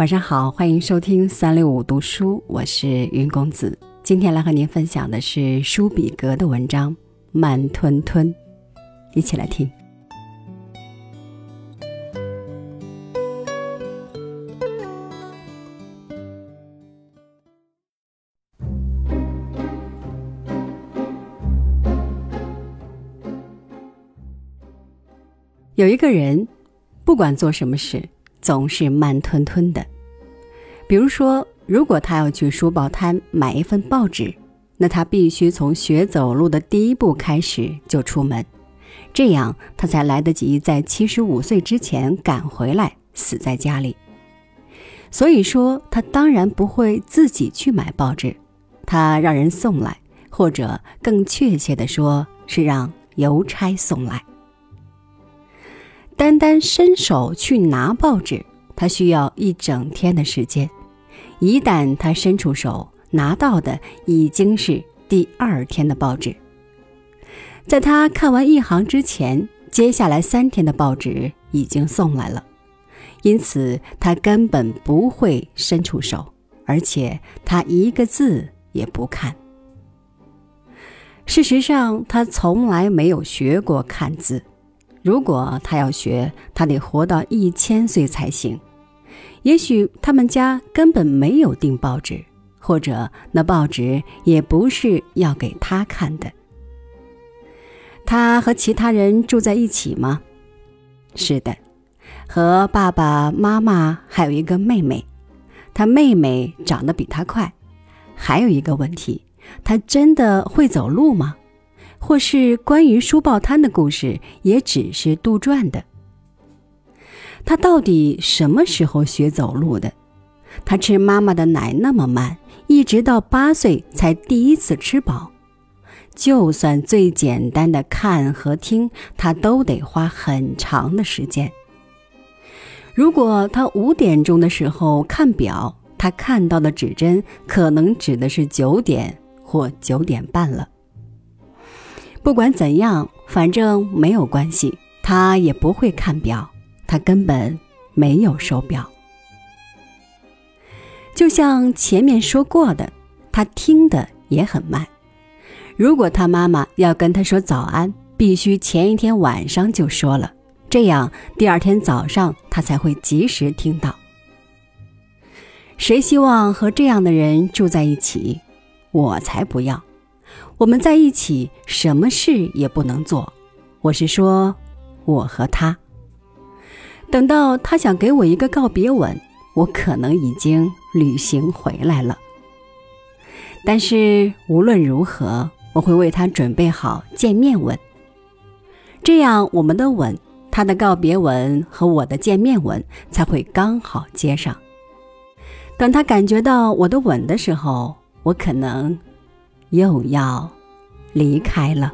晚上好，欢迎收听三六五读书，我是云公子。今天来和您分享的是舒比格的文章《慢吞吞》，一起来听。有一个人，不管做什么事，总是慢吞吞的。比如说，如果他要去书报摊买一份报纸，那他必须从学走路的第一步开始就出门，这样他才来得及在七十五岁之前赶回来，死在家里。所以说，他当然不会自己去买报纸，他让人送来，或者更确切的说，是让邮差送来。单单伸手去拿报纸，他需要一整天的时间。一旦他伸出手拿到的已经是第二天的报纸，在他看完一行之前，接下来三天的报纸已经送来了，因此他根本不会伸出手，而且他一个字也不看。事实上，他从来没有学过看字。如果他要学，他得活到一千岁才行。也许他们家根本没有订报纸，或者那报纸也不是要给他看的。他和其他人住在一起吗？是的，和爸爸妈妈还有一个妹妹。他妹妹长得比他快。还有一个问题，他真的会走路吗？或是关于书报摊的故事，也只是杜撰的？他到底什么时候学走路的？他吃妈妈的奶那么慢，一直到八岁才第一次吃饱。就算最简单的看和听，他都得花很长的时间。如果他五点钟的时候看表，他看到的指针可能指的是九点或九点半了。不管怎样，反正没有关系，他也不会看表。他根本没有手表，就像前面说过的，他听的也很慢。如果他妈妈要跟他说早安，必须前一天晚上就说了，这样第二天早上他才会及时听到。谁希望和这样的人住在一起？我才不要！我们在一起，什么事也不能做。我是说，我和他。等到他想给我一个告别吻，我可能已经旅行回来了。但是无论如何，我会为他准备好见面吻，这样我们的吻、他的告别吻和我的见面吻才会刚好接上。等他感觉到我的吻的时候，我可能又要离开了。